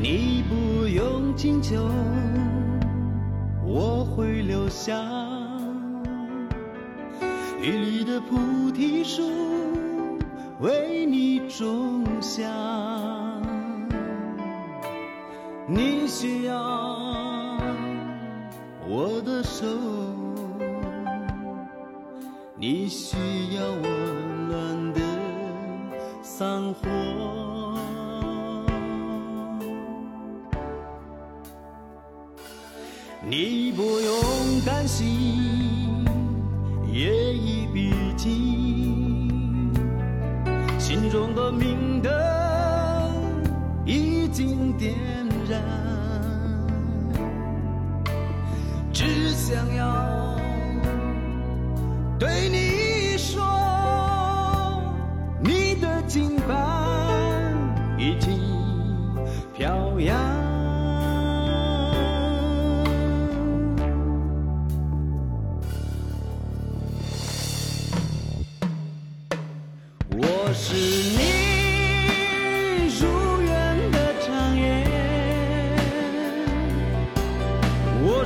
你不用请求，我会留下一粒的菩提树为你种下。你需要我的手，你需要温暖的散伙。你不用担心夜已逼近，心中的明灯已经点燃，只想要对你说，你的金帆已经飘扬。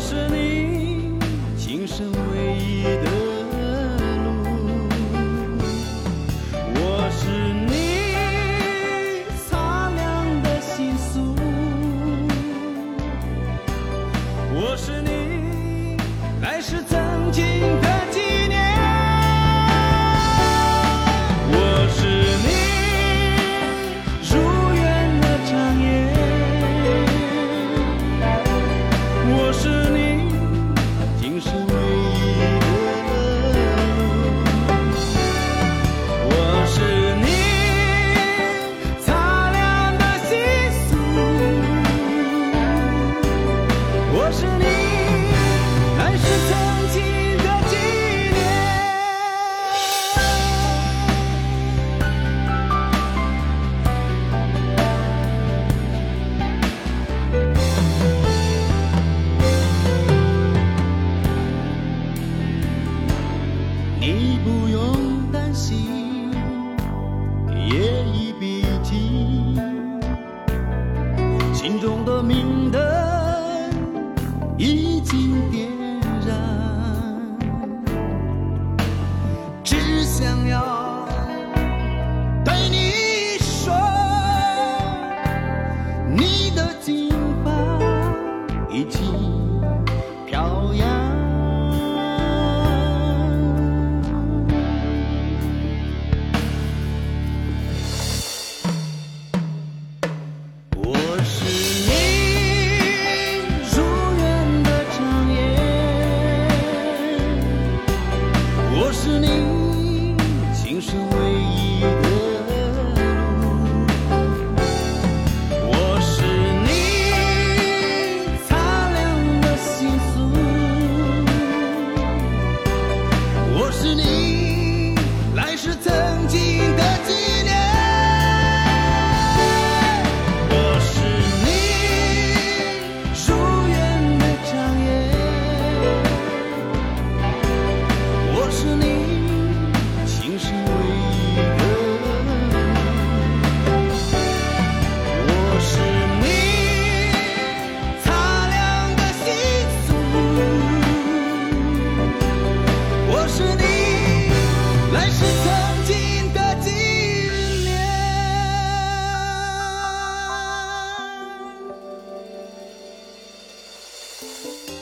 是你今生唯一的路，我是你擦亮的心宿，我是你来世不用担心，夜已逼近，心中的明灯已经点燃，只想要对你说，你的金发已经飘扬。是你。Música